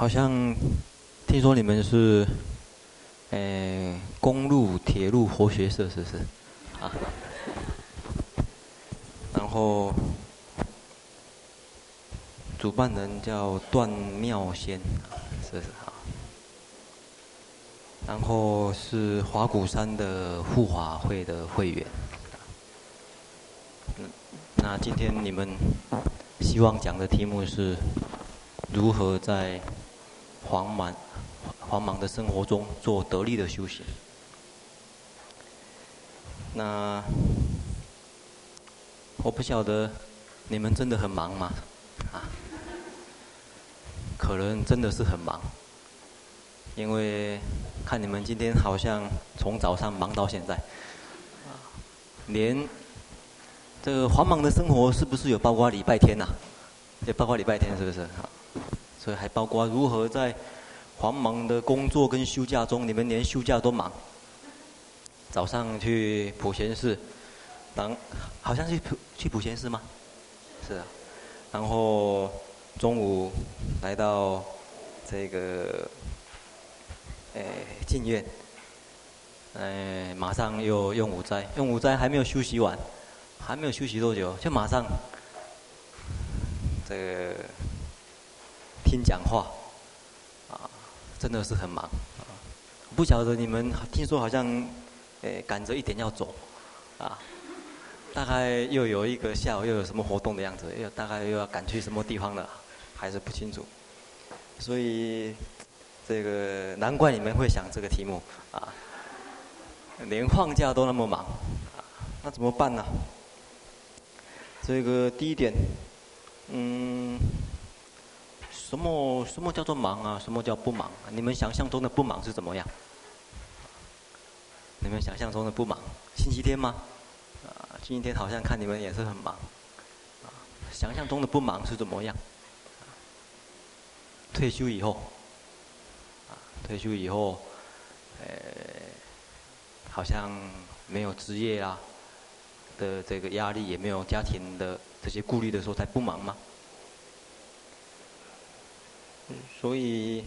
好像听说你们是，诶，公路铁路活学社是不是？啊，然后主办人叫段妙仙，是不是啊？然后是法鼓山的护法会的会员。那今天你们希望讲的题目是如何在繁忙繁忙的生活中做得力的修行。那我不晓得你们真的很忙吗？啊，可能真的是很忙，因为看你们今天好像从早上忙到现在，连这个繁忙的生活是不是有包括礼拜天呐？也包括礼拜天是不是？所以还包括如何在繁忙的工作跟休假中，你们连休假都忙。早上去普贤寺，当好像是普去普贤寺吗？是啊。然后中午来到这个诶静院，诶马上又用午斋，用午斋还没有休息完，还没有休息多久，就马上这个。听讲话，啊，真的是很忙，不晓得你们听说好像，诶赶着一点要走，啊，大概又有一个下午又有什么活动的样子，又大概又要赶去什么地方了，还是不清楚，所以这个难怪你们会想这个题目，啊，连放假都那么忙，啊，那怎么办呢？这个第一点，嗯。什么什么叫做忙啊？什么叫不忙？你们想象中的不忙是怎么样？你们想象中的不忙，星期天吗？啊，星期天好像看你们也是很忙。啊，想象中的不忙是怎么样？退休以后，啊，退休以后，呃，好像没有职业啊的这个压力，也没有家庭的这些顾虑的时候，才不忙吗？所以，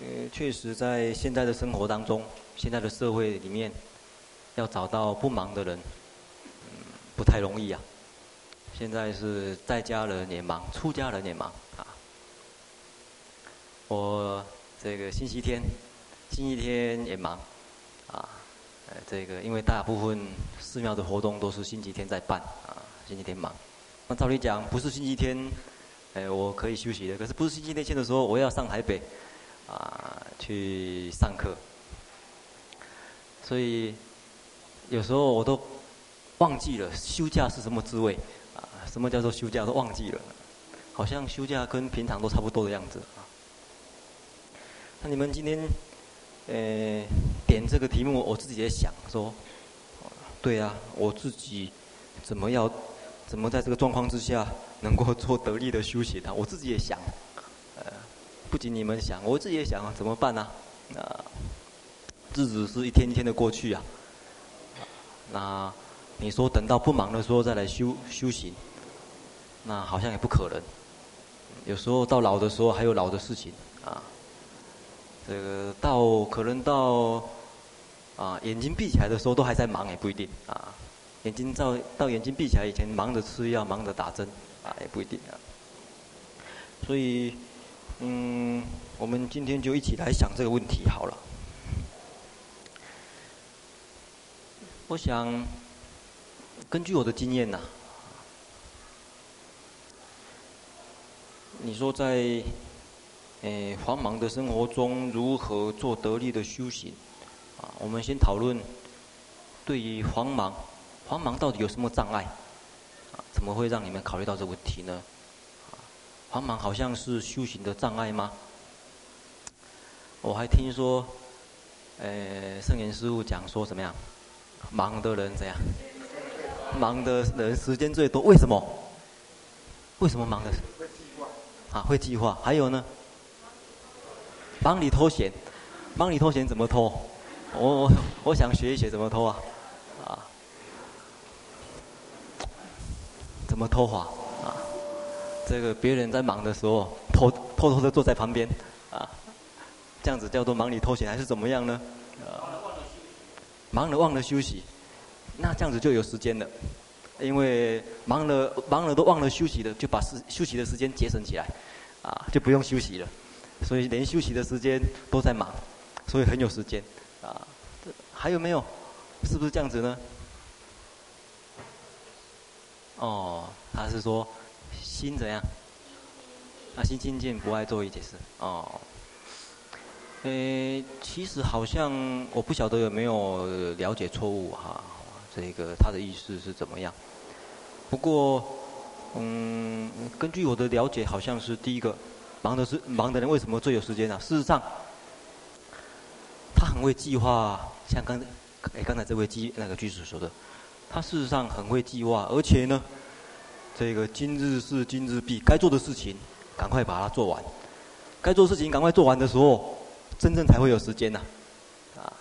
呃，确实在现在的生活当中，现在的社会里面，要找到不忙的人，嗯，不太容易啊。现在是在家人也忙，出家人也忙啊。我这个星期天，星期天也忙，啊，呃，这个因为大部分寺庙的活动都是星期天在办啊，星期天忙。那照理讲，不是星期天。哎，我可以休息的，可是不是星期天的时候，我要上台北，啊，去上课。所以有时候我都忘记了休假是什么滋味，啊，什么叫做休假都忘记了，好像休假跟平常都差不多的样子啊。那你们今天，呃，点这个题目，我自己也想说，对啊，我自己怎么要，怎么在这个状况之下？能够做得力的修行的，我自己也想，呃，不仅你们想，我自己也想啊，怎么办呢？啊，日子是一天一天的过去啊。那你说等到不忙的时候再来修修行，那好像也不可能。有时候到老的时候还有老的事情啊。这个到可能到啊眼睛闭起来的时候都还在忙也不一定啊。眼睛到到眼睛闭起来以前忙着吃药，忙着打针。啊，也不一定啊。所以，嗯，我们今天就一起来想这个问题好了。我想，根据我的经验呐，你说在，诶，繁忙的生活中如何做得力的修行？啊，我们先讨论，对于繁忙，繁忙到底有什么障碍？怎么会让你们考虑到这个问题呢？繁忙好像是修行的障碍吗？我还听说，呃，圣严师父讲说怎么样？忙的人怎样？忙的人时间最多，为什么？为什么忙的？啊，会计划。还有呢？帮你偷闲，帮你偷闲怎么偷？我我我想学一学怎么偷啊。怎么偷法啊？这个别人在忙的时候偷偷偷的坐在旁边，啊，这样子叫做忙里偷闲还是怎么样呢？啊忙了忘了休息，那这样子就有时间了，因为忙了忙了都忘了休息了，就把时休息的时间节省起来，啊，就不用休息了，所以连休息的时间都在忙，所以很有时间，啊，还有没有？是不是这样子呢？哦，他是说心怎样？啊，心清净，不爱做一件事。哦。诶，其实好像我不晓得有没有了解错误哈，这个他的意思是怎么样？不过，嗯，根据我的了解，好像是第一个，忙的是忙的人为什么最有时间呢？事实上，他很会计划，像刚才刚才这位居那个居士说的，他事实上很会计划，而且呢，这个今日事今日毕，该做的事情赶快把它做完，该做事情赶快做完的时候。真正才会有时间呐，啊，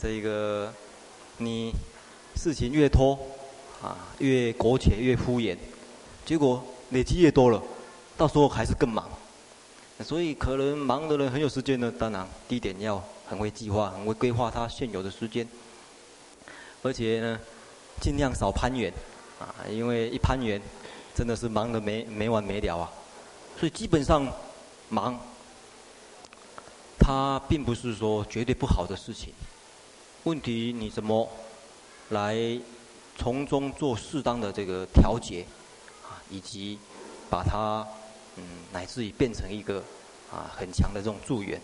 这个你事情越拖，啊，越苟且越敷衍，结果累积越多了，到时候还是更忙。所以可能忙的人很有时间呢，当然第一点要很会计划，很会规划他现有的时间，而且呢，尽量少攀缘，啊，因为一攀缘，真的是忙得没没完没了啊。所以基本上忙。它并不是说绝对不好的事情，问题你怎么来从中做适当的这个调节啊，以及把它嗯乃至于变成一个啊很强的这种助缘。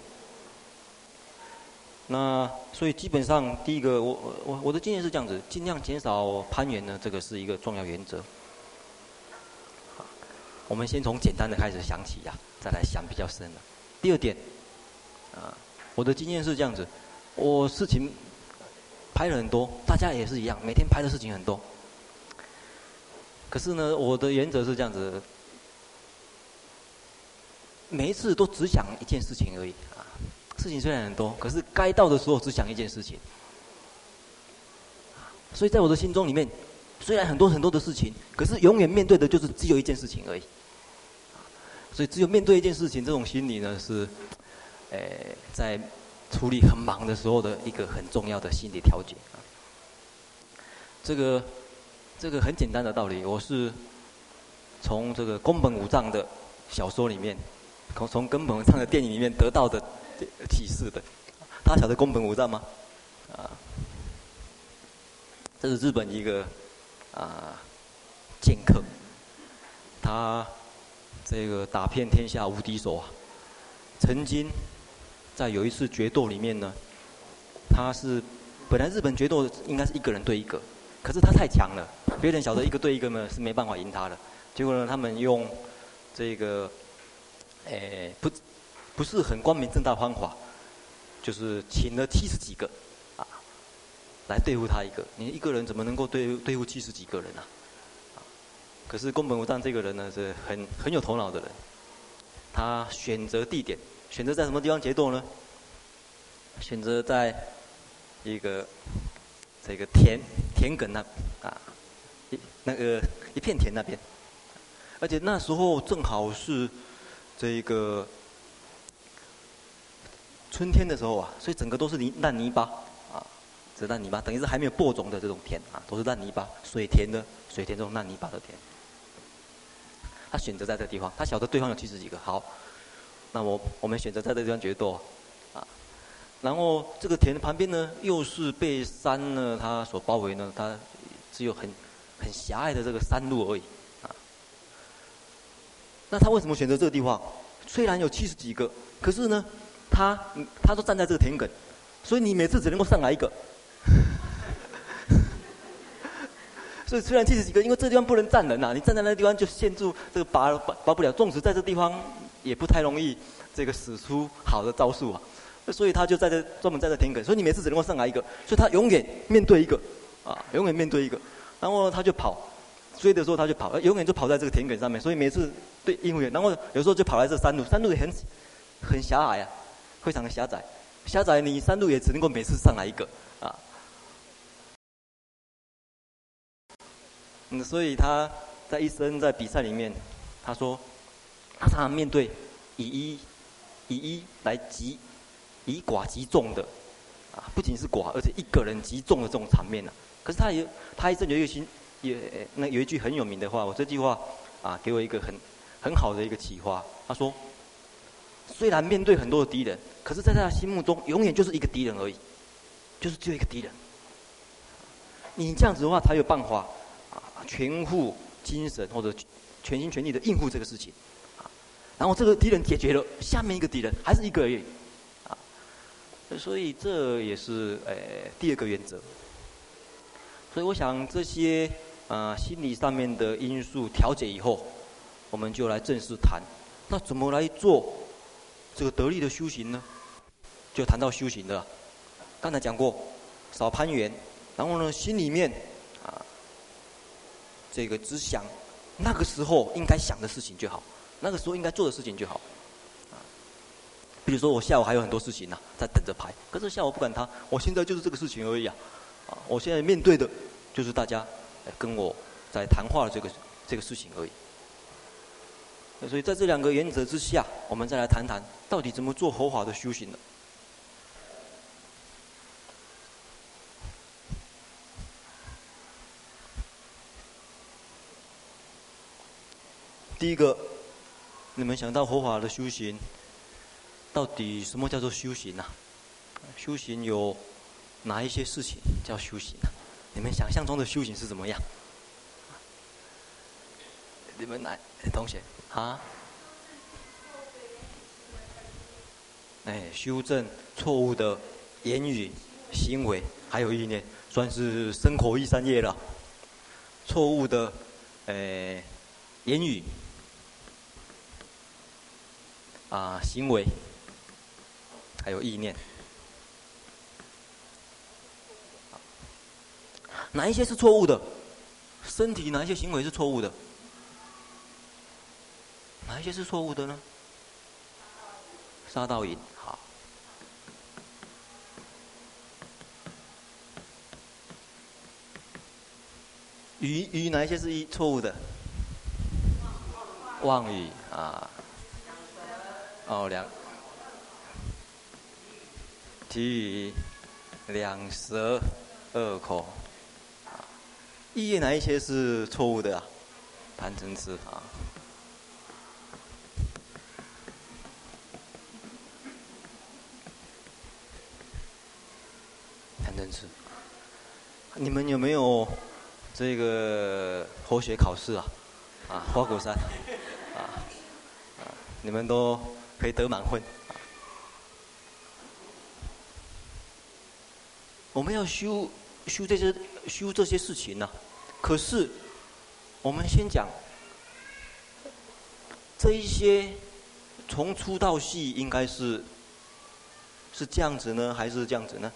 那所以基本上第一个我我我的经验是这样子，尽量减少攀缘呢，这个是一个重要原则。我们先从简单的开始想起呀，再来想比较深的。第二点。啊，我的经验是这样子，我事情拍了很多，大家也是一样，每天拍的事情很多。可是呢，我的原则是这样子，每一次都只想一件事情而已。事情虽然很多，可是该到的时候只想一件事情。所以在我的心中里面，虽然很多很多的事情，可是永远面对的就是只有一件事情而已。所以只有面对一件事情，这种心理呢是。诶，在处理很忙的时候的一个很重要的心理调节，这个这个很简单的道理，我是从这个宫本武藏的小说里面，从从宫本武藏的电影里面得到的启示的。大家晓得宫本武藏吗？啊，这是日本一个啊剑客，他这个打遍天下无敌手啊，曾经。在有一次决斗里面呢，他是本来日本决斗应该是一个人对一个，可是他太强了，别人晓得一个对一个呢是没办法赢他的。结果呢，他们用这个，诶，不不是很光明正大方法，就是请了七十几个啊，来对付他一个。你一个人怎么能够对对付七十几个人呢？啊，可是宫本武藏这个人呢是很很有头脑的人，他选择地点。选择在什么地方决斗呢？选择在一个这个田田埂那啊，一那个一片田那边，而且那时候正好是这个春天的时候啊，所以整个都是泥烂泥巴啊，这烂泥巴等于是还没有播种的这种田啊，都是烂泥巴，水田的水田这种烂泥巴的田。他选择在这个地方，他晓得对方有七十几个，好。那我我们选择在这地方决斗，啊，然后这个田旁边呢，又是被山呢，它所包围呢，它只有很很狭隘的这个山路而已，啊。那他为什么选择这个地方？虽然有七十几个，可是呢，他他都站在这个田埂，所以你每次只能够上来一个。所以虽然七十几个，因为这地方不能站人呐，你站在那个地方就陷住这个拔拔拔不了，纵使在这地方。也不太容易，这个使出好的招数啊，所以他就在这专门在这田埂，所以你每次只能够上来一个，所以他永远面对一个，啊，永远面对一个，然后他就跑，追的时候他就跑，永远就跑在这个田埂上面，所以每次对应付员，然后有时候就跑来这山路，山路也很很狭隘啊，非常的狭窄，狭窄你山路也只能够每次上来一个，啊，嗯，所以他在一生在比赛里面，他说。他常常面对以一以一来击，以寡击众的，啊，不仅是寡，而且一个人击众的这种场面呢、啊。可是他有他一直有一个心，也那有一句很有名的话，我这句话啊，给我一个很很好的一个启发。他说，虽然面对很多的敌人，可是在他的心目中，永远就是一个敌人而已，就是只有一个敌人。你这样子的话，才有办法啊，全副精神或者全心全力的应付这个事情，啊，然后这个敌人解决了，下面一个敌人还是一个而已，啊，所以这也是呃第二个原则。所以我想这些啊心理上面的因素调节以后，我们就来正式谈，那怎么来做这个得力的修行呢？就谈到修行的，刚才讲过，少攀缘。然后呢，心里面啊，这个只想那个时候应该想的事情就好，那个时候应该做的事情就好。比如说我下午还有很多事情呢，在等着排，可是下午不管他，我现在就是这个事情而已啊。啊，我现在面对的就是大家跟我在谈话的这个这个事情而已。所以在这两个原则之下，我们再来谈谈到底怎么做佛法的修行呢？第一个，你们想到佛法的修行，到底什么叫做修行呢、修行有哪一些事情叫修行呢、你们想象中的修行是怎么样？你们来，同学啊？哎，修正错误的言语、行为，还有意念，算是生活一三业了。错误的，哎，言语。啊，行为，还有意念，哪一些是错误的？身体哪一些行为是错误的？哪一些是错误的呢？杀盗淫，好。鱼鱼哪一些是一错误的？妄语啊。哦，两体语、两舌、二口，啊，意业哪一些是错误的啊？贪嗔痴啊，贪嗔痴。你们有没有这个佛学考试啊？啊，花果山，啊，啊，你们都。可以得满分。我们要修修这些修这些事情呢、可是我们先讲这一些从粗到细应该是是这样子呢，还是这样子呢？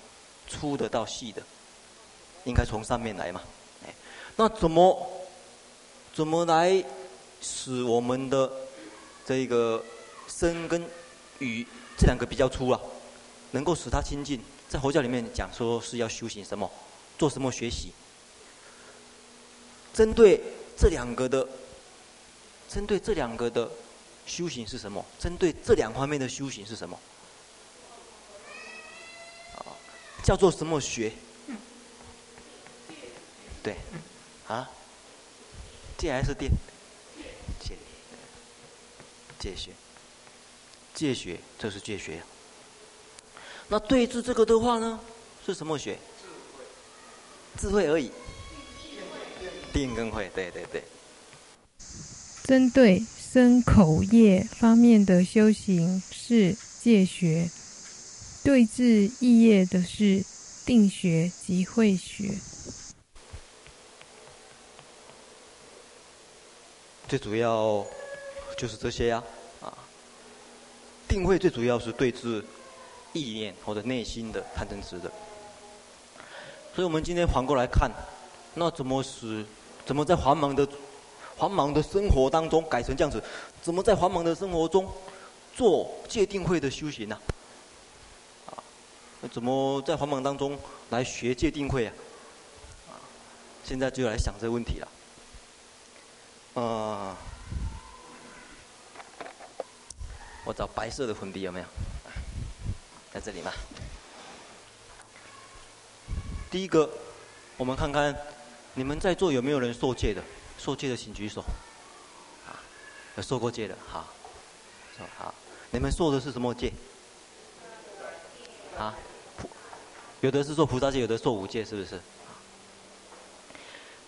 粗的到细的，应该从上面来嘛。那怎么怎么来使我们的这个？身跟语这两个比较粗啊，能够使他亲近。在佛教里面讲说是要修行什么，做什么学习。针对这两个的，针对这两个的修行是什么？针对这两方面的修行是什么？啊，叫做什么学？对，啊，戒还是定？戒，戒学。戒学，这是戒学。那对治这个的话呢，是什么学？智慧而已。定跟慧，对对对。针对身口业方面的修行是戒学，对治意业的是定学及慧学。最主要就是这些呀。啊定慧最主要是对治意念或者内心的贪嗔痴的，所以我们今天反过来看，那怎么使怎么在繁忙的繁忙的生活当中改成这样子？怎么在繁忙的生活中做戒定慧的修行呢？啊，怎么在繁忙当中来学戒定慧啊？啊，现在就来想这个问题了。啊。我找白色的粉笔有没有？在这里吗？第一个，我们看看你们在座有没有人受戒的？受戒的请举手。啊，有受过戒的，好，好，你们受的是什么戒？啊，有的是受菩萨戒，有的受五戒，是不是？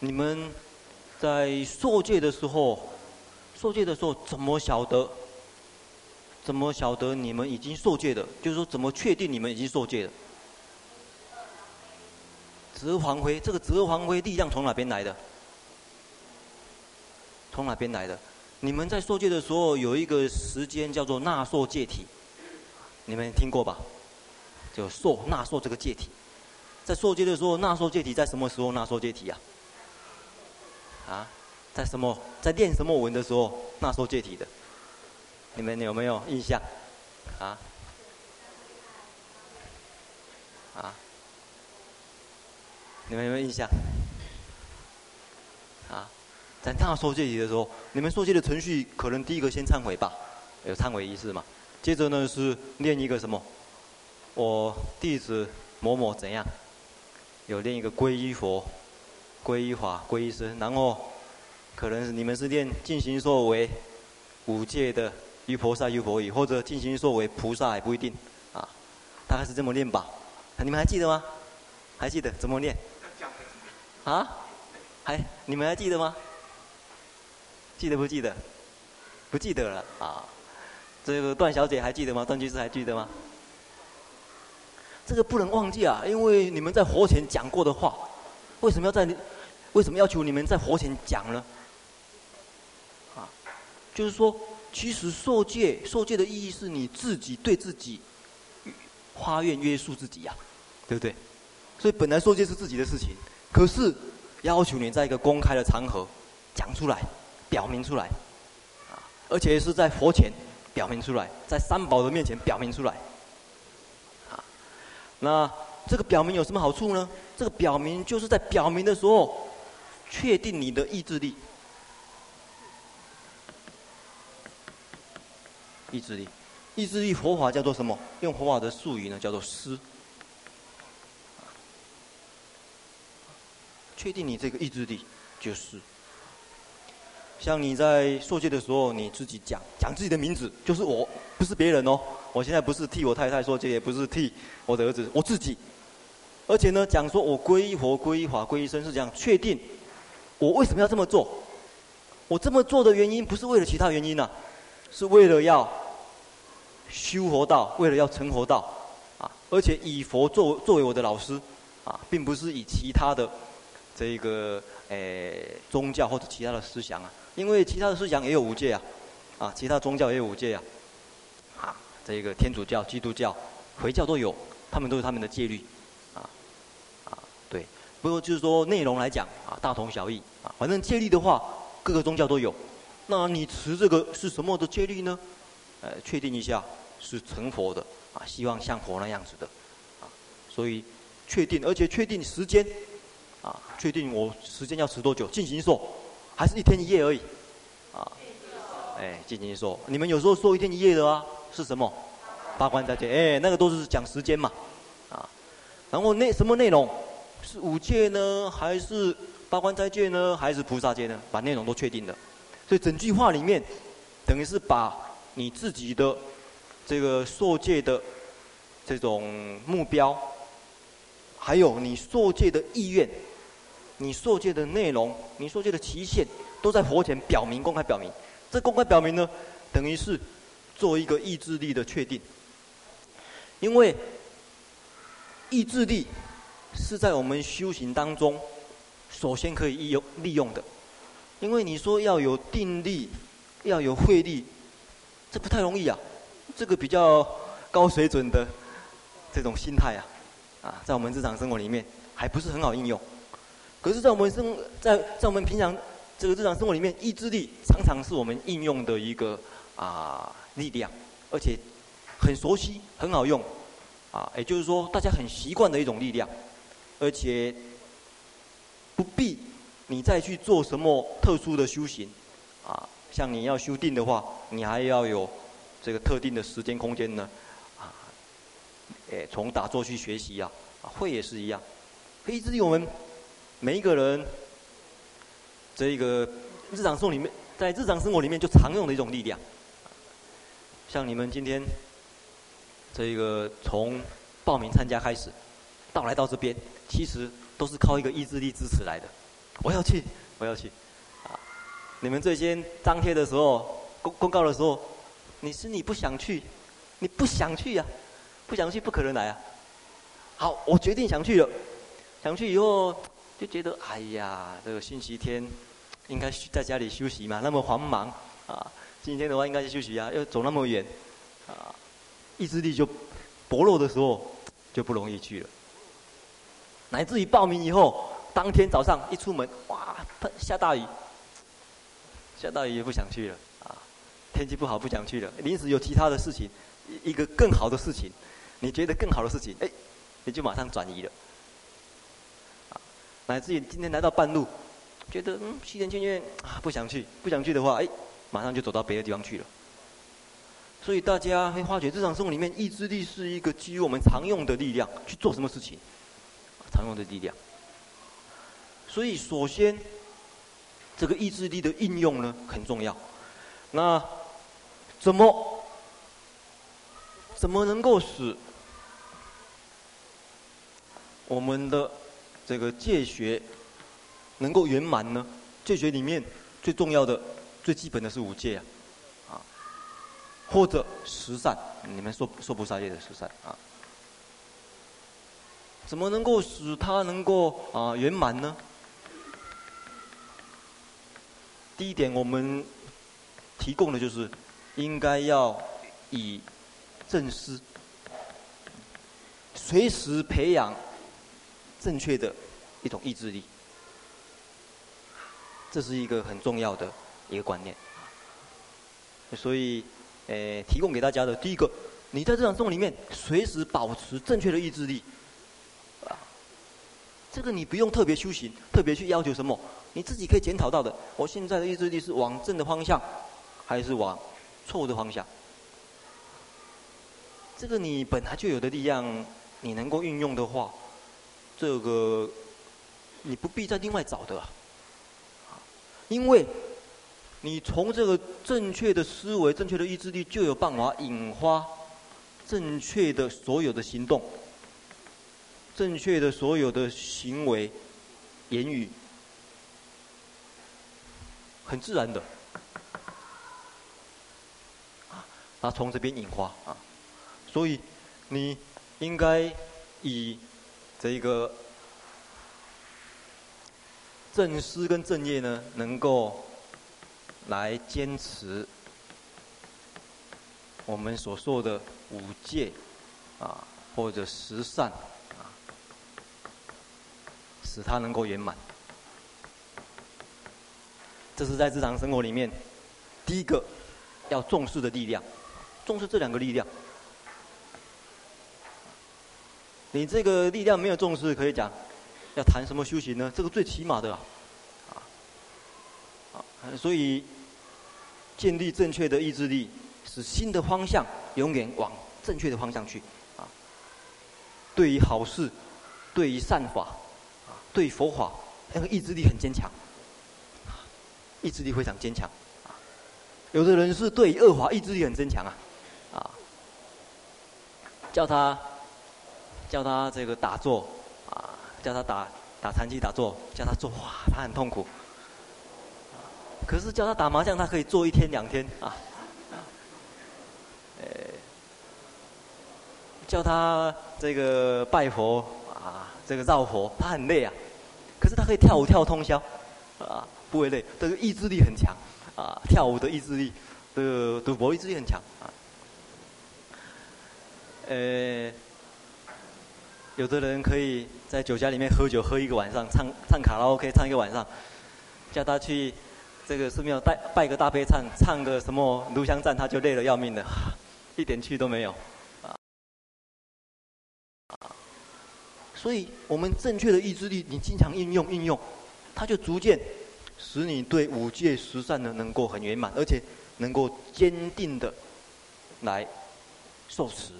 你们在受戒的时候，受戒的时候怎么晓得？怎么晓得你们已经受戒的？就是说，怎么确定你们已经受戒了？折黄灰，这个折黄灰力量从哪边来的？从哪边来的？你们在受戒的时候有一个时间叫做纳受戒体，你们听过吧？就受纳受这个戒体，在受戒的时候，纳受戒体在什么时候纳受戒体呀？啊，在什么在念什么文的时候纳受戒体的？你们有没有印象？啊？啊？你们有没有印象？啊？在纳受戒体的时候，你们受戒的程序可能第一个先忏悔吧，有忏悔仪式嘛？接着呢是念一个什么？我弟子某某怎样？有念一个皈依佛、皈依法、皈依僧，然后可能你们是念尽形寿为五戒的于菩萨于佛语，或者尽形寿为菩萨也不一定，啊，大概是这么念吧？你们还记得吗？还记得怎么念？啊？还你们还记得吗？记得不记得？不记得了啊！这个段小姐还记得吗？段居士还记得吗？这个不能忘记啊，因为你们在佛前讲过的话，为什么要在？为什么要求你们在佛前讲呢？啊，就是说，其实受戒，受戒的意义是你自己对自己发愿约束自己呀，对不对？所以本来受戒是自己的事情，可是要求你在一个公开的场合讲出来。表明出来，啊，而且是在佛前表明出来，在三宝的面前表明出来，啊，那这个表明有什么好处呢？这个表明就是在表明的时候，确定你的意志力，意志力，意志力，佛法叫做什么？用佛法的术语呢，叫做思。确定你这个意志力就是。像你在受戒的时候，你自己讲讲自己的名字，就是我，不是别人哦。我现在不是替我太太受戒，也不是替我的儿子，我自己。而且呢，讲说我皈依佛、皈依法、皈依僧是这样确定。我为什么要这么做？我这么做的原因不是为了其他原因呐、啊，是为了要修佛道，为了要成佛道啊。而且以佛作作为我的老师啊，并不是以其他的这个诶宗教或者其他的思想啊。因为其他的思想也有五戒啊，啊，其他宗教也有五戒啊，啊，这个天主教、基督教、回教都有，他们都有他们的戒律，不过就是说内容来讲啊，大同小异啊，反正戒律的话，各个宗教都有。那你持这个是什么的戒律呢？呃，确定一下是成佛的啊，希望像佛那样子的，啊，所以确定，而且确定时间，啊，确定我时间要持多久，进行说。还是一天一夜而已，啊，哎，进行说，你们有时候说一天一夜的啊，是什么？八关斋戒，哎，那个都是讲时间嘛，啊，然后那什么内容？是五戒呢，还是八关斋戒呢，还是菩萨戒呢？把内容都确定了，所以整句话里面，等于是把你自己的这个受戒的这种目标，还有你受戒的意愿。你受戒的内容，你受戒的期限，都在佛前表明、公开表明。这公开表明呢，等于是做一个意志力的确定。因为意志力是在我们修行当中首先可以利用利用的。因为你说要有定力，要有慧力，这不太容易啊。这个比较高水准的这种心态啊，啊，在我们日常生活里面还不是很好应用。可是，在我们生在在我们平常这个日常生活里面，意志力常常是我们应用的一个啊力量，而且很熟悉、很好用，啊，也就是说，大家很习惯的一种力量，而且不必你再去做什么特殊的修行，啊，像你要修定的话，你还要有这个特定的时间空间呢，啊，诶，从打坐去学习啊，会也是一样，可以意志力我们每一个人，这个日常生活里面，在日常生活里面就常用的一种力量，像你们今天，这个从报名参加开始，到来到这边，其实都是靠一个意志力支持来的。我要去，我要去，啊！你们最先张贴的时候，公公告的时候，你是你不想去，你不想去呀、不想去不可能来啊。好，我决定想去了，想去以后就觉得，哎呀，这个星期天应该在家里休息嘛，那么繁忙啊，星期天的话应该休息啊，又走那么远，啊，意志力就薄弱的时候，就不容易去了。乃至于报名以后，当天早上一出门，哇，下大雨，下大雨也不想去了啊！天气不好不想去了，临时有其他的事情，一个更好的事情，你觉得更好的事情，哎，你就马上转移了。啊，乃至于今天来到半路，觉得嗯，西天监院啊不想去，不想去的话，哎，马上就走到别的地方去了。所以大家会发觉，日常生活里面，意志力是一个基于我们常用的力量去做什么事情。常用的力量，所以首先，这个意志力的应用呢很重要。那怎么怎么能够使我们的这个戒学能够圆满呢？戒学里面最重要的、最基本的是五戒啊，啊，或者十善，你们说说不杀戒的十善啊。怎么能够使它能够啊圆满呢？第一点，我们提供的就是应该要以正思，随时培养正确的一种意志力，这是一个很重要的一个观念。所以，呃，提供给大家的第一个，你在这场中里面随时保持正确的意志力。这个你不用特别修行，特别去要求什么，你自己可以检讨到的。我现在的意志力是往正的方向，还是往错误的方向？这个你本来就有的力量，你能够运用的话，这个你不必再另外找的啊。因为，你从这个正确的思维、正确的意志力，就有办法引发正确的所有的行动。正确的所有的行为、言语，很自然的，啊，他从这边引发啊，所以你应该以这个正思跟正业呢，能够来坚持我们所说的五戒啊，或者十善。使它能够圆满，这是在日常生活里面第一个要重视的力量，重视这两个力量。你这个力量没有重视，可以讲要谈什么修行呢？这个最起码的啊，啊，所以建立正确的意志力，使心的方向永远往正确的方向去啊。对于好事，对于善法。对佛法，那个意志力很坚强，意志力非常坚强。有的人是对恶法意志力很坚强啊，啊，叫他叫他这个打坐啊，叫他打打禅机打坐，叫他坐哇，他很痛苦。可是叫他打麻将，他可以坐一天两天啊。呃，叫他这个拜佛啊，这个绕佛，他很累啊。可是他可以跳舞跳通宵，啊，不会累，这个意志力很强，啊，跳舞的意志力，这个赌博意志力很强，啊，呃，有的人可以在酒家里面喝酒喝一个晚上，唱唱卡拉 OK 唱一个晚上，叫他去这个寺庙拜拜个大悲忏，唱个什么炉香赞，他就累得要命的，一点趣都没有。所以，我们正确的意志力，你经常应用应用，它就逐渐使你对五戒十善呢能够很圆满，而且能够坚定的来受持，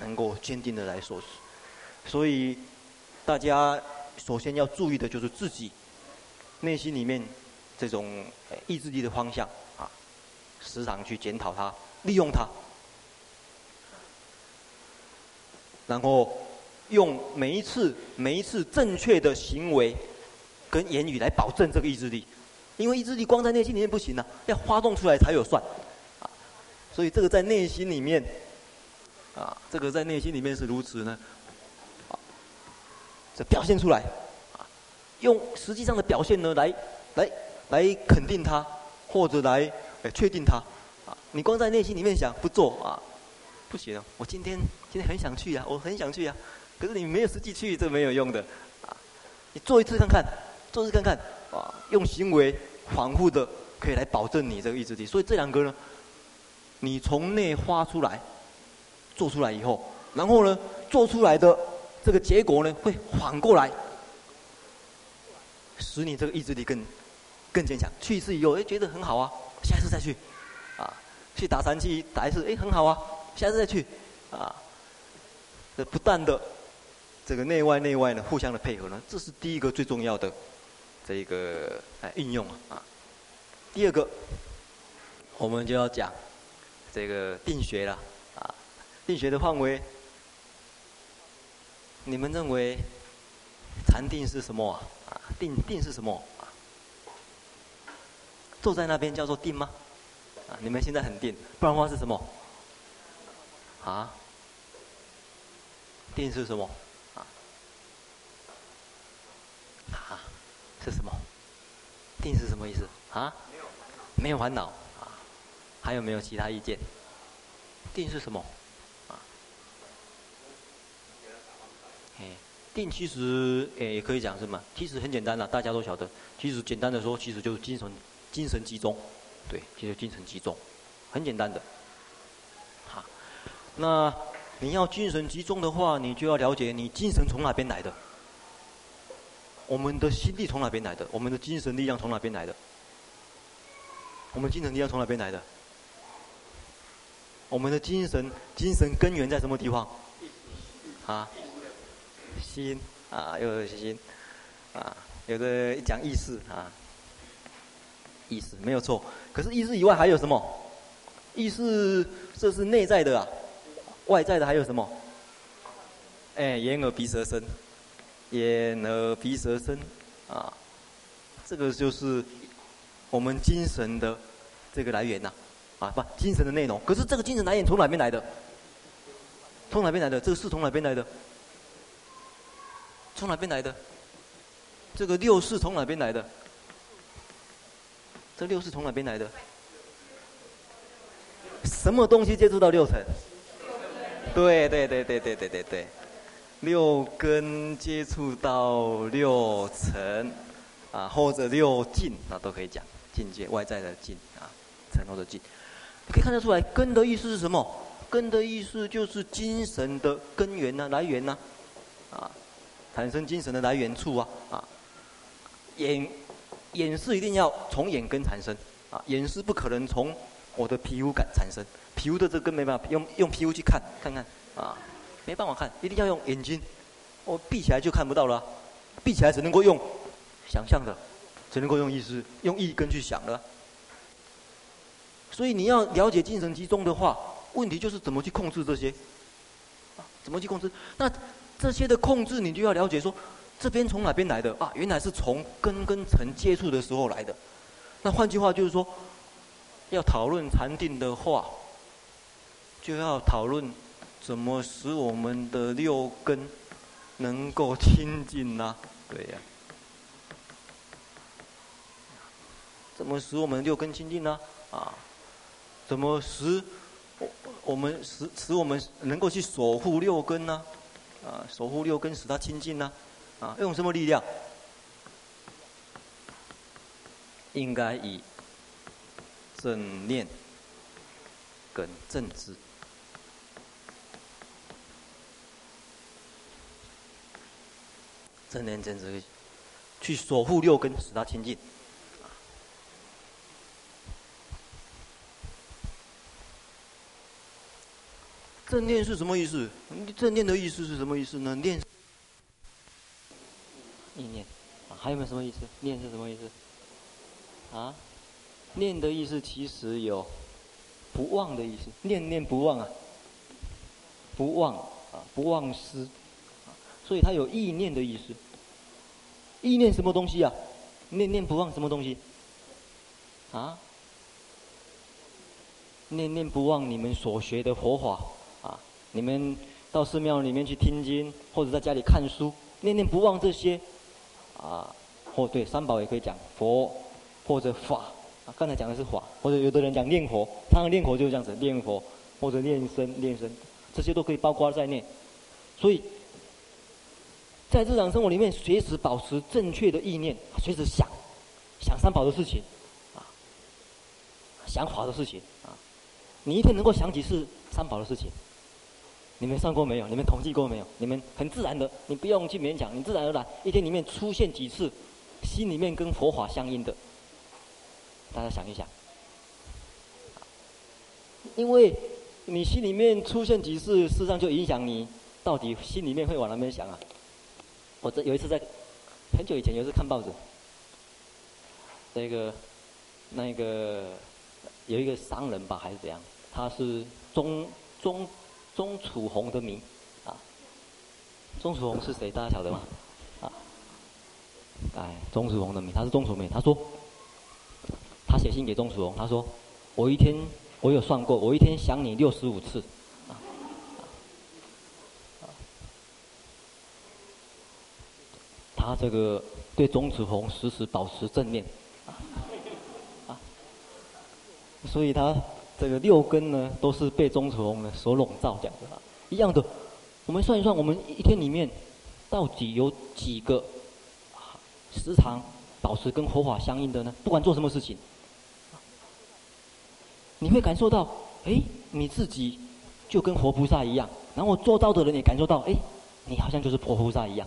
能够坚定的来受持。所以大家首先要注意的就是自己内心里面这种意志力的方向啊，时常去检讨它，利用它，然后用每一次每一次正确的行为跟言语来保证这个意志力。因为意志力光在内心里面不行啊，要发动出来才有算，啊，所以这个在内心里面，啊，这个在内心里面是如此呢，啊，这表现出来，啊，用实际上的表现呢来来来肯定它，或者来呃确定它，啊，你光在内心里面想不做啊，不行，我今天今天很想去呀，我很想去呀，可是你没有实际去，这没有用的，啊，你做一次看看，做一次看看。啊，用行为反复的可以来保证你这个意志力，所以这两个呢，你从内发出来，做出来以后，然后呢，做出来的这个结果呢，会反过来，使你这个意志力更更坚强。去一次以后，哎，觉得很好啊，下一次再去，啊，去打禅七打一次，哎，很好啊，下次再去，啊，这不断的这个内外内外呢互相的配合呢，这是第一个最重要的。这一个哎应用啊，第二个，我们就要讲这个定学了啊。定学的范围，你们认为禅定是什么啊？定定是什么？坐在那边叫做定吗？啊，你们现在很定，不然的话是什么？啊？定是什么？啊是什么？定是什么意思啊？没有烦恼啊？还有没有其他意见？定是什么？啊？哎，定其实哎也可以讲什么？其实很简单了，大家都晓得。其实简单的说，其实就是精神精神集中，对，其实精神集中，很简单的。好，那你要精神集中的话，你就要了解你精神从哪边来的。我们的心力从哪边来的？我们的精神力量从哪边来的？我们精神力量从哪边来的？我们的精神精神根源在什么地方？啊？心啊，又有心啊，有的讲意识啊，意识没有错。可是意识以外还有什么？意识这是内在的啊，外在的还有什么？哎，眼耳鼻舌身。眼耳鼻舌身，啊，这个就是我们精神的这个来源呐，啊，不，精神的内容。可是这个精神来源从哪边来的？从哪边来的？这个是从哪边来的？从哪边来的？这个六是从哪边来的？这六是从哪边来的？什么东西接触到六层？对对对对对对对对。六根接触到六尘，啊，或者六境，那都可以讲境界，外在的境啊，尘或者境，可以看得出来，根的意思是什么？根的意思就是精神的根源呐、啊，来源呐、啊，啊，产生精神的来源处啊，啊，眼眼识一定要从眼根产生，啊，眼识不可能从我的皮肤感产生，皮肤的这根没办法用用皮肤去看看看，啊。没办法看，一定要用眼睛。我闭起来就看不到了，闭起来只能够用想象的，只能够用意识、用意根去想的。所以你要了解精神集中的话，问题就是怎么去控制这些？怎么去控制？那这些的控制，你就要了解说，这边从哪边来的啊？原来是从根跟尘接触的时候来的。那换句话就是说，要讨论禅定的话，就要讨论。怎么使我们的六根能够清净呢？对呀，怎么使我们六根清净呢？啊，怎么使我我们使使我们能够去守护六根呢？啊，守护六根使它清净呢？啊，用什么力量？应该以正念跟正知。正念正知，去守护六根，使它清净。正念是什么意思？正念的意思是什么意思呢？念，意念，啊，还有没有什么意思？念是什么意思？啊，念的意思其实有不忘的意思，念念不忘啊，不忘啊，不忘失，所以它有意念的意思。意念什么东西啊？念念不忘什么东西？啊？念念不忘你们所学的佛法啊！你们到寺庙里面去听经，或者在家里看书，念念不忘这些啊。或对三宝也可以讲佛或者法啊。刚才讲的是法，或者有的人讲念佛，他们念佛就是这样子，念佛或者念僧念僧，这些都可以包括在内。所以在日常生活里面，随时保持正确的意念，随时想想三宝的事情啊，想法的事情啊。你一天能够想几次三宝的事情？你们算过没有？你们统计过没有？你们很自然的，你不用去勉强，你自然而然一天里面出现几次，心里面跟佛法相应的，大家想一想。因为你心里面出现几次，事实上就影响你到底心里面会往哪边想啊。我这有一次在很久以前，有一次看报纸，那个那个有一个商人吧，还是怎样？他是钟钟钟楚红的名，啊，钟楚红是谁？大家晓得吗？啊，哎，钟楚红的名，他是钟楚红。他说，他写信给钟楚红，他说，我一天我有算过，我一天想你六十五次，啊，啊，他这个对钟楚红时时保持正念，啊，所以他。这个六根呢，都是被钟楚红呢所笼罩，这样子啊，一样的。我们算一算，我们一天里面到底有几个时常保持跟佛法相应的呢？不管做什么事情，你会感受到，哎，你自己就跟活菩萨一样。然后做到的人也感受到，哎，你好像就是活菩萨一样。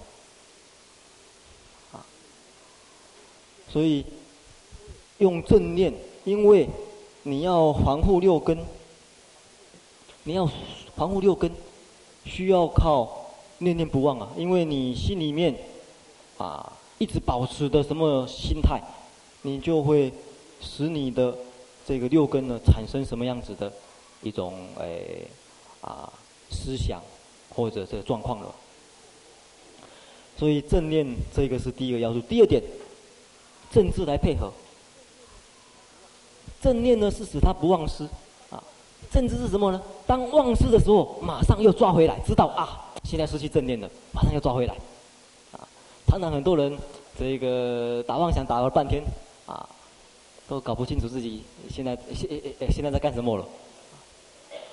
所以用正念，因为。你要防护六根，你要防护六根，需要靠念念不忘啊！因为你心里面啊一直保持的什么心态，你就会使你的这个六根呢产生什么样子的一种诶、哎、啊思想或者这个状况了。所以正念这个是第一个要素，第二点，正知来配合。正念呢是使他不忘失，啊，正知是什么呢？当忘失的时候，马上又抓回来，知道啊，现在失去正念了，马上又抓回来，啊，常常很多人这个打妄想打了半天，啊，都搞不清楚自己现在现现在在干什么了，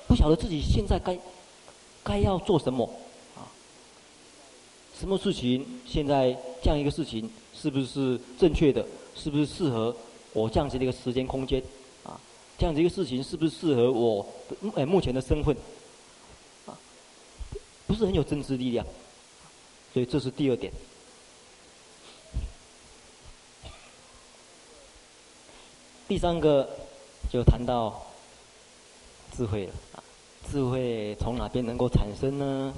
不晓得自己现在该该要做什么，啊，什么事情现在这样一个事情是不是正确的？是不是适合我这样子的一个时间空间？啊这样子一个事情是不是适合我？哎，目前的身份，啊，不是很有真知力量，所以这是第二点。第三个就谈到智慧了啊，智慧从哪边能够产生呢？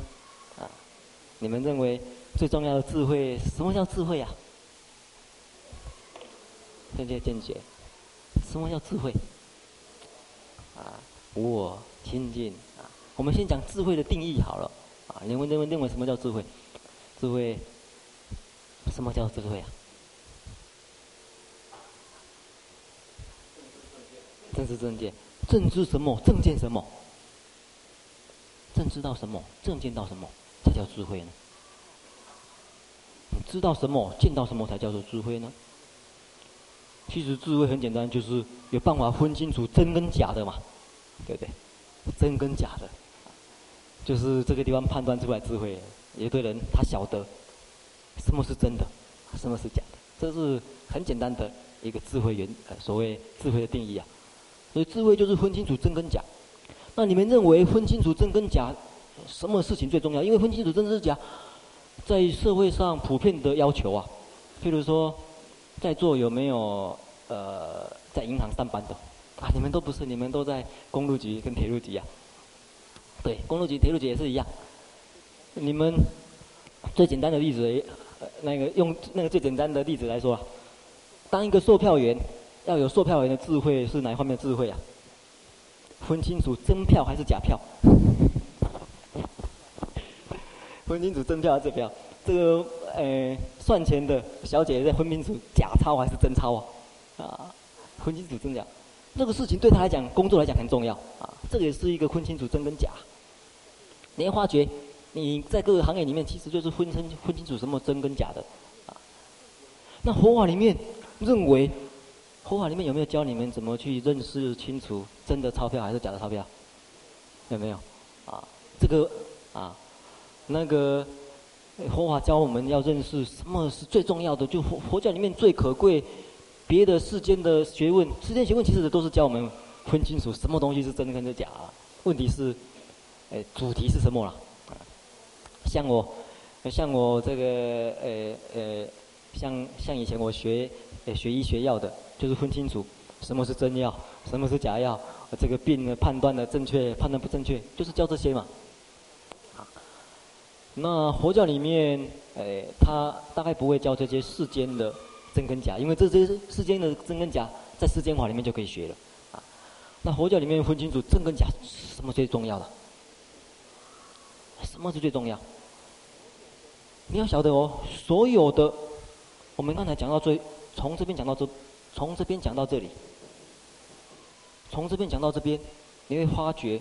啊，你们认为最重要的智慧，什么叫智慧啊？这些见解，什么叫智慧？啊，无我清净啊！我们先讲智慧的定义好了啊。你们认为认为什么叫智慧？智慧，什么叫智慧啊？正知正见，正知什么？正见什么？正知道什么？正见到什么？才叫智慧呢？知道什么？见到什么才叫做智慧呢？其实智慧很简单，就是有办法分清楚真跟假的嘛，对不对？真跟假的，就是这个地方判断出来智慧。有的人他晓得什么是真的，什么是假的，这是很简单的一个智慧原所谓智慧的定义啊。所以智慧就是分清楚真跟假。那你们认为分清楚真跟假，什么事情最重要？因为分清楚真是假，在社会上普遍的要求啊，譬如说。在座有没有呃在银行上班的？啊，你们都不是，你们都在公路局跟铁路局啊。对。公路局、铁路局也是一样。你们最简单的例子，那个用那个最简单的例子来说，当一个售票员要有售票员的智慧，是哪一方面的智慧啊？分清楚真票还是假票。分清楚真票还是假票，这个呃算钱的小姐在分清楚假钞还是真钞啊？啊，分清楚真假，这个事情对她来讲，工作来讲很重要啊。这个也是一个分清楚真跟假。你会发觉，你在各个行业里面，其实就是分清分清楚什么真跟假的啊。那佛法里面认为，佛法里面有没有教你们怎么去认识清楚真的钞票还是假的钞票？有没有？啊，这个啊。那个佛法教我们要认识什么是最重要的，就佛佛教里面最可贵，别的世间的学问，世间学问其实都是教我们分清楚什么东西是真的跟是假。问题是，哎，主题是什么了？像我，像我这个，呃呃，像像以前我学，学医学药的，就是分清楚什么是真药，什么是假药，这个病的判断的正确，判断不正确，就是教这些嘛。那佛教里面，诶，他大概不会教这些世间的真跟假，因为这些世间的真跟假，在世间法里面就可以学了，啊。那佛教里面分清楚真跟假，什么最重要的？什么是最重要？你要晓得哦，所有的，我们刚才讲到最，从这边讲到这，从这边讲到这里，从这边讲到这边，你会发觉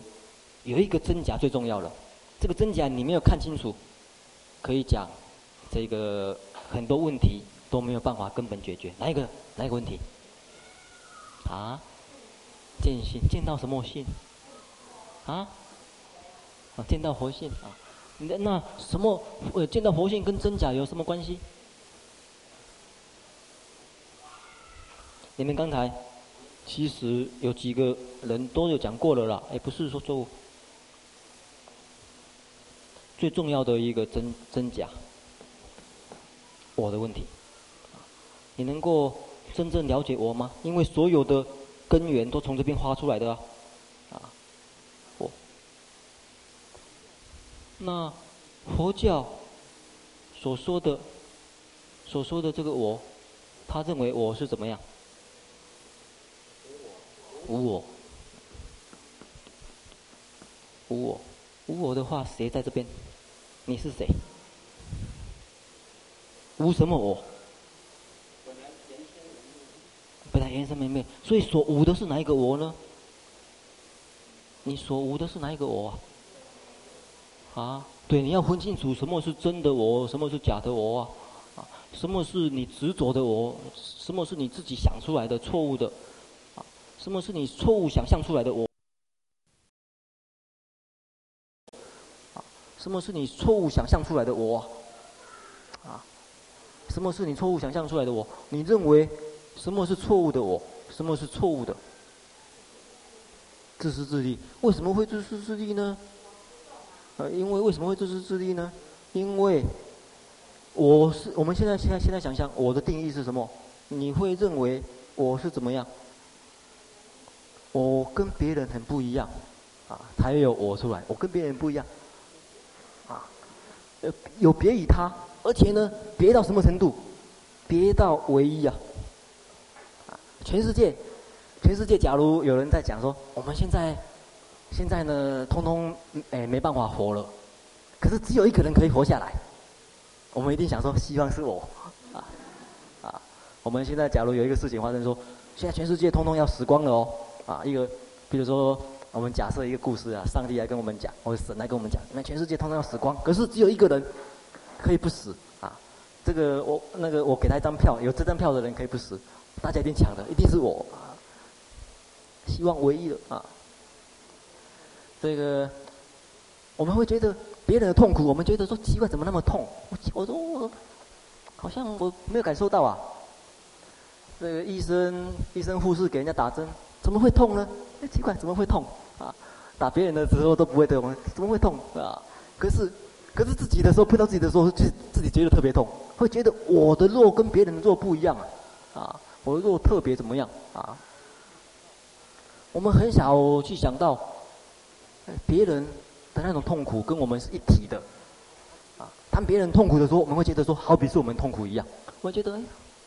有一个真假最重要了。这个真假你没有看清楚，可以讲这个很多问题都没有办法根本解决。哪一个？哪一个问题？啊？见性？见到什么性？啊？啊？见到佛性啊？那那什么？呃，见到佛性跟真假有什么关系？你们刚才其实有几个人都有讲过了啦，也不是说错误。最重要的一个真真假，我的问题，你能够真正了解我吗？因为所有的根源都从这边发出来的啊，我，那佛教所说的所说的这个我，他认为我是怎么样？无我，无我，无我的话，谁在这边？你是谁？无什么我？本来原生明灭，所以所无的是哪一个我呢？你所无的是哪一个我啊？啊，对，你要分清楚什么是真的我，什么是假的我啊？啊，什么是你执着的我？什么是你自己想出来的错误的？啊，什么是你错误想象出来的我？什么是你错误想象出来的我？啊，什么是你错误想象出来的我？你认为什么是错误的我？什么是错误的？自私自利，为什么会自私自利呢？呃，因为为什么会自私自利呢？因为我是我们现在现在现在想象我的定义是什么？你会认为我是怎么样？我跟别人很不一样，啊，才有我出来。我跟别人不一样。呃，有别于他，而且呢，别到什么程度？别到唯一啊！啊，全世界，全世界，假如有人在讲说，我们现在，现在呢，通通哎没办法活了，可是只有一个人可以活下来，我们一定想说，希望是我，啊，啊，我们现在假如有一个事情发生说，现在全世界通通要死光了哦，啊，一个，比如说。我们假设一个故事啊，上帝来跟我们讲，或者神来跟我们讲，那全世界通常要死光，可是只有一个人可以不死啊！这个我那个我给他一张票，有这张票的人可以不死，大家一定抢的，一定是我啊！希望唯一的啊！这个我们会觉得别人的痛苦，我们觉得说奇怪，怎么那么痛？我我说我好像我没有感受到啊！这个医生医生护士给人家打针，怎么会痛呢？哎，奇怪，怎么会痛？啊，打别人的时候都不会痛，怎么会痛啊？可是，可是自己的时候碰到自己的时候，自自己觉得特别痛，会觉得我的肉跟别人的肉不一样啊，啊，我的肉特别怎么样啊？我们很少去想到，别人的那种痛苦跟我们是一体的。啊，当别人痛苦的时候，我们会觉得说，好比是我们痛苦一样。我会觉得，哎，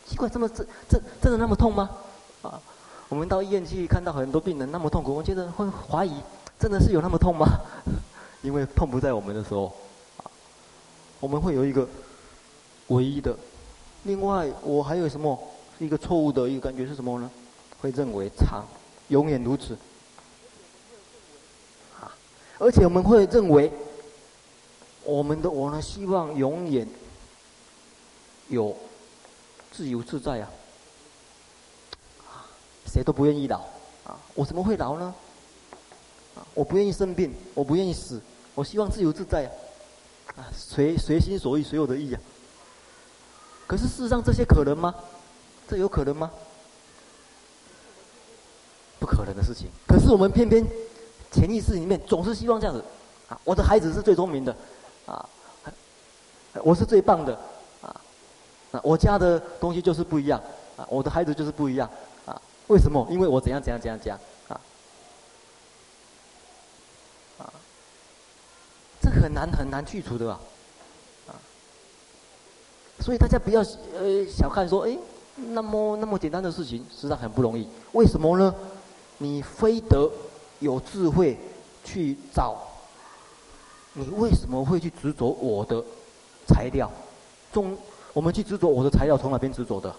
奇怪，这么这这真的那么痛吗？啊，我们到医院去看到很多病人那么痛苦，我觉得会怀疑，真的是有那么痛吗？因为痛不在我们的时候，啊，我们会有一个唯一的。另外，我还有什么一个错误的一个感觉是什么呢？会认为长，永远如此。啊，而且我们会认为，我们的我呢，希望永远有自由自在啊。谁都不愿意老啊，我怎么会老呢？啊，我不愿意生病，我不愿意死。我希望自由自在，啊，随随心所欲，随我的意啊。可是事实上，这些可能吗？这有可能吗？不可能的事情。可是我们偏偏潜意识里面总是希望这样子，啊，我的孩子是最聪明的，啊，我是最棒的，啊，我家的东西就是不一样，啊，我的孩子就是不一样，为什么？因为我怎样怎样怎样怎样。很难很难去除的啊，啊，所以大家不要呃小看说，哎，那么那么简单的事情，实际上很不容易。为什么呢？你非得有智慧去找，你为什么会去执着我的材料？中，我们去执着我的材料，从哪边执着的？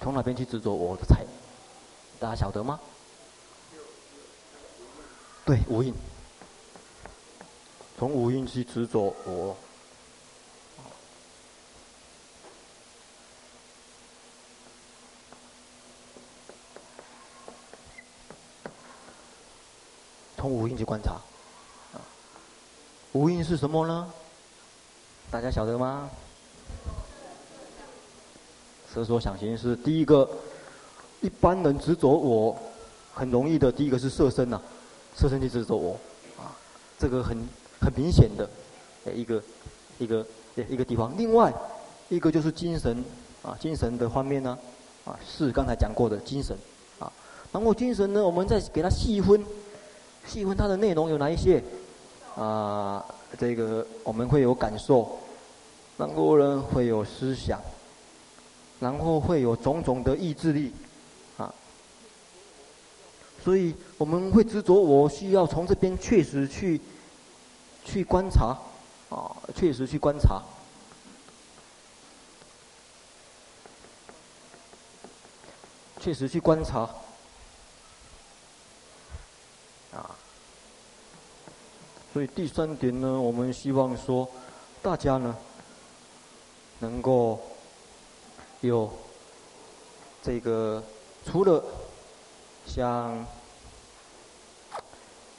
从哪边去执着我的材？大家晓得吗？对，无印。从五蕴去执着我，从五蕴去观察，啊，五蕴是什么呢？大家晓得吗？色所想行识第一个，一般人执着我很容易的，第一个是色身呐，色身去执着我，啊，这个很。很明显的，一个一个一个地方。另外一个就是精神啊，精神的方面呢，啊，是刚才讲过的精神啊。然后精神呢，我们再给它细分，细分它的内容有哪一些啊？这个我们会有感受，然后呢会有思想，然后会有种种的意志力啊。所以我们会执着，我需要从这边确实去。去观察，啊，确实去观察，确实去观察，啊，所以第三点呢，我们希望说，大家呢，能够有这个，除了像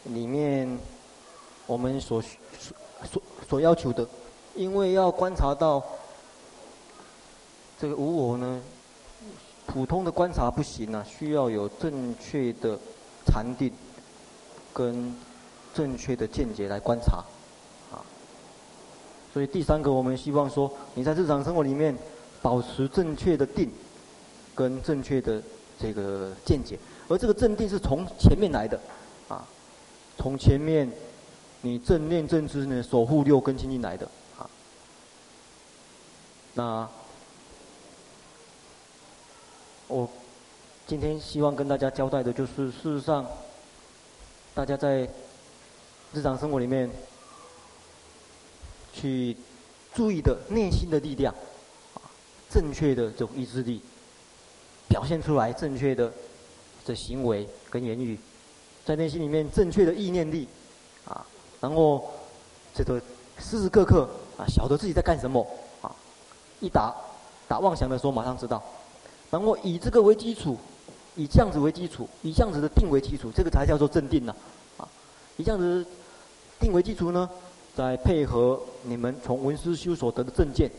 里面。我们所所所所要求的，因为要观察到这个无我呢，普通的观察不行啊，需要有正确的禅定跟正确的见解来观察啊。所以第三个，我们希望说，你在日常生活里面保持正确的定跟正确的这个见解，而这个正定是从前面来的啊，从前面。你正念正知呢，守护六根清净来的啊。那我今天希望跟大家交代的就是，事实上，大家在日常生活里面去注意的内心的力量，正确的这种意志力，表现出来正确的这行为跟言语，在内心里面正确的意念力，啊。然后，这个时时刻刻啊，晓得自己在干什么啊，一打打妄想的时候，马上知道。然后以这个为基础，以这样子为基础，以这样子的定为基础，这个才叫做正定呢。啊，以这样子定为基础呢，再配合你们从闻思修所得的正见，啊，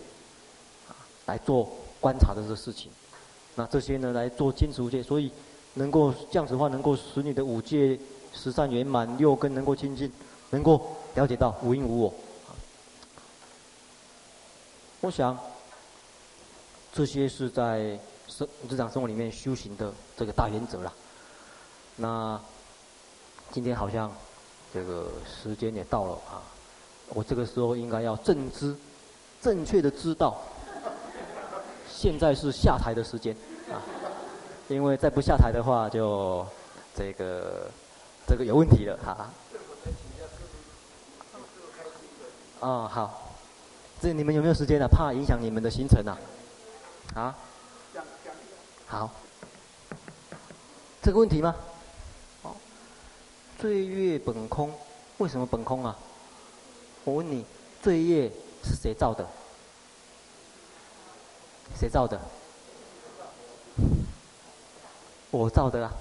来做观察的这事情。那这些呢，来做坚持无戒，所以能够这样子的话，能够使你的五戒十善圆满，六根能够清净。能够了解到无因无我，我想这些是在生日常生活里面修行的这个大原则了。那今天好像这个时间也到了啊，我这个时候应该要正知，正确的知道，现在是下台的时间啊，因为再不下台的话，就这个这个有问题了哈。啊、哦，好，这你们有没有时间啊？怕影响你们的行程啊？啊？好，这个问题吗？哦，罪业本空，为什么本空啊？我问你，罪业是谁造的？谁造的？我造的啊。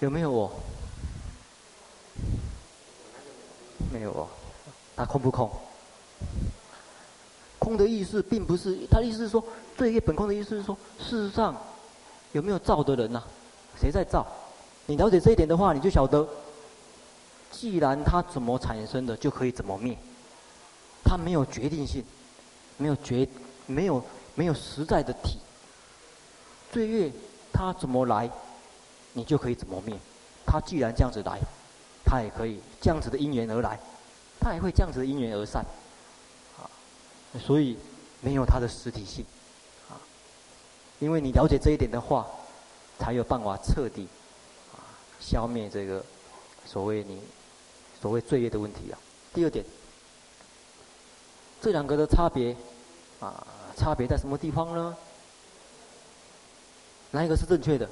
有没有我？没有我。它空不空？空的意思并不是，他的意思是说，罪业本空的意思是说，事实上有没有造的人呐、啊？谁在造？你了解这一点的话，你就晓得，既然它怎么产生的，就可以怎么灭。它没有决定性，没有决，没有没有实在的体。罪业它怎么来，你就可以怎么灭。它既然这样子来，它也可以这样子的因缘而来，它也会这样子的因缘而散。啊所以没有它的实体性，啊，因为你了解这一点的话，才有办法彻底啊消灭这个所谓你所谓罪业的问题啊。第二点，这两个的差别啊，差别在什么地方呢？哪一个是正确的？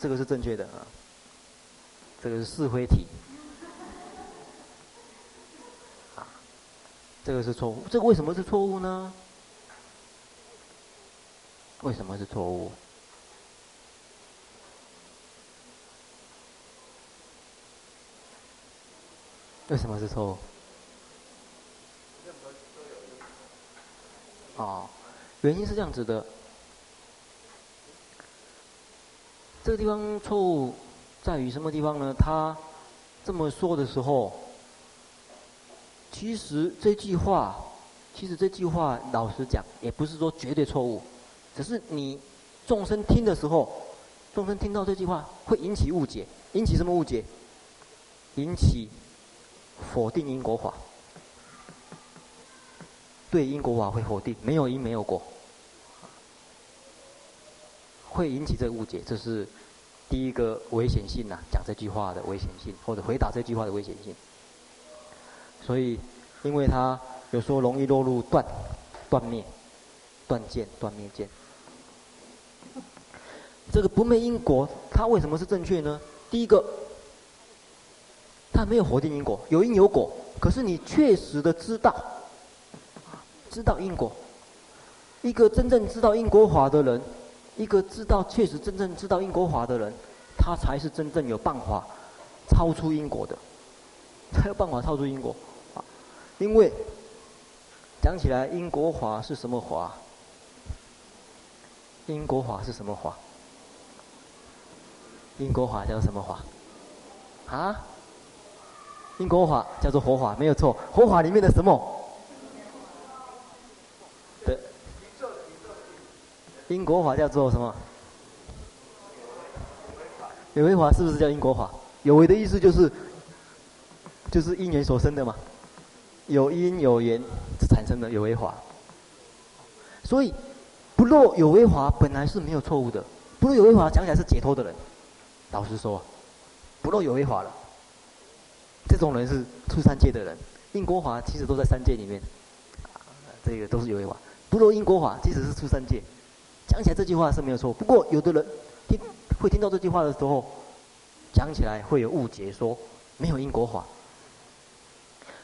这个是正确的啊，这个是是非题。这个是错误，这个为什么是错误呢？为什么是错误？为什么是错误？哦，原因是这样子的，这个地方错误在于什么地方呢？他这么说的时候。其实这句话，其实这句话，老实讲，也不是说绝对错误，只是你众生听的时候，众生听到这句话会引起误解，引起什么误解？引起否定因果法，对因果法会否定，没有因没有果，会引起这个误解，这是第一个危险性呐、啊，讲这句话的危险性，或者回答这句话的危险性。所以，因为他有时候容易落入断、断灭、断见、断灭见。这个不灭因果，它为什么是正确呢？第一个，它没有否定因果，有因有果。可是你确实的知道，知道因果。一个真正知道因果法的人，一个知道确实真正知道因果法的人，他才是真正有办法超出因果的，才 有办法超出因果啊。因为讲起来，因果法是什么法？因果法是什么法？因果法叫什么法？啊？因果法叫做佛法，没有错。佛法里面的什么？因果法叫做什么？有为法是不是叫因果法？有为的意思就是，就是因缘所生的嘛。有因有缘产生的有为法，所以不落有为法本来是没有错误的。不落有为法讲起来是解脱的人，老实说，不落有为法了，这种人是出三界的人。因果法其实都在三界里面，这个都是有为法。不落因果法即使是出三界，讲起来这句话是没有错。不过有的人听会听到这句话的时候，讲起来会有误解，说没有因果法。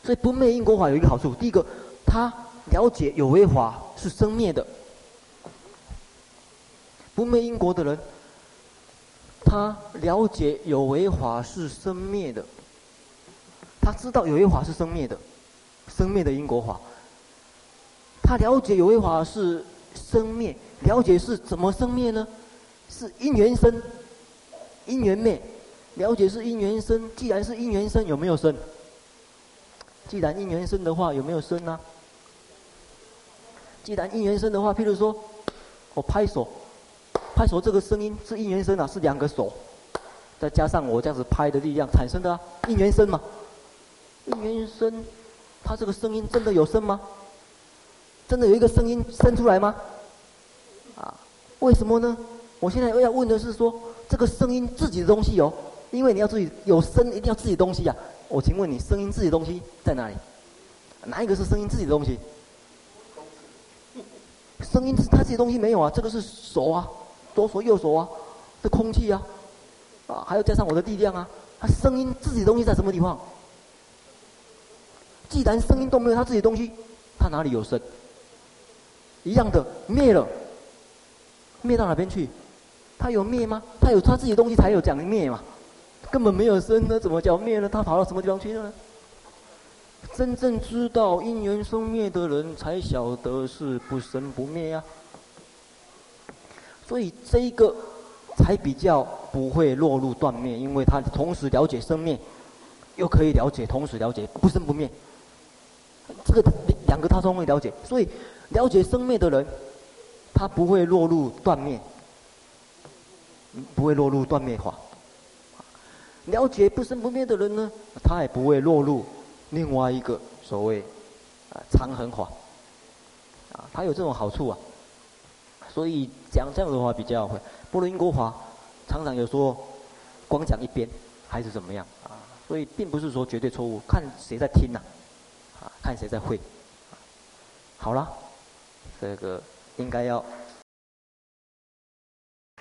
所以不灭因果法有一个好处，第一个，他了解有为法是生灭的。不灭因果的人，他了解有为法是生灭的，他知道有为法是生灭的，生灭的因果法。他了解有为法是生灭，了解是怎么生灭呢？是因缘生，因缘灭。了解是因缘生，既然是因缘生，有没有生？既然因缘生的话，有没有生呢？既然因缘生的话，譬如说，我拍手，拍手这个声音是因缘生啊，是两个手，再加上我这样子拍的力量产生的啊，因缘生嘛，因缘生，它这个声音真的有声吗？真的有一个声音生出来吗？为什么呢？我现在要问的是说，这个声音自己的东西哦，因为你要自己有声，一定要自己的东西呀、啊。我请问你，声音自己的东西在哪里？哪一个是声音自己的东西？声音是他自己的东西没有啊？这个是手啊，左手右手啊，这空气啊，啊，还要加上我的力量啊。他声音自己的东西在什么地方？既然声音都没有他自己的东西，他哪里有声？一样的灭了，灭到哪边去？他有灭吗？他有他自己的东西才有讲灭嘛？根本没有生，呢怎么叫灭呢？他跑到什么地方去了呢？真正知道因缘生灭的人，才晓得是不生不灭呀、所以这个才比较不会落入断灭，因为他同时了解生灭，又可以了解同时了解不生不灭。这个两个他都会了解，所以了解生灭的人，他不会落入断灭，不会落入断灭法。了解不生不灭的人呢，他也不会落入另外一个所谓啊常恒法啊，他有这种好处啊。所以讲这样的话比较会。般若因果法常常有说光讲一边还是怎么样啊？所以并不是说绝对错误，看谁在听呐啊，啊，看谁在会。好了，这个应该要